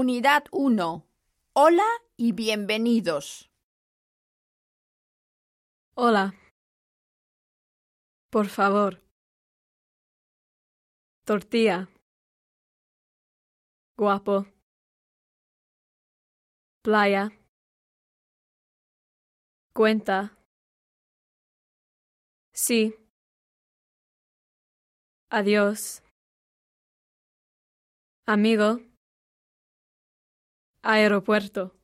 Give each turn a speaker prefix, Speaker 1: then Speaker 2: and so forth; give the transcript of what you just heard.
Speaker 1: Unidad 1. Hola y bienvenidos.
Speaker 2: Hola. Por favor. Tortilla. Guapo. Playa. Cuenta. Sí. Adiós. Amigo. Aeropuerto.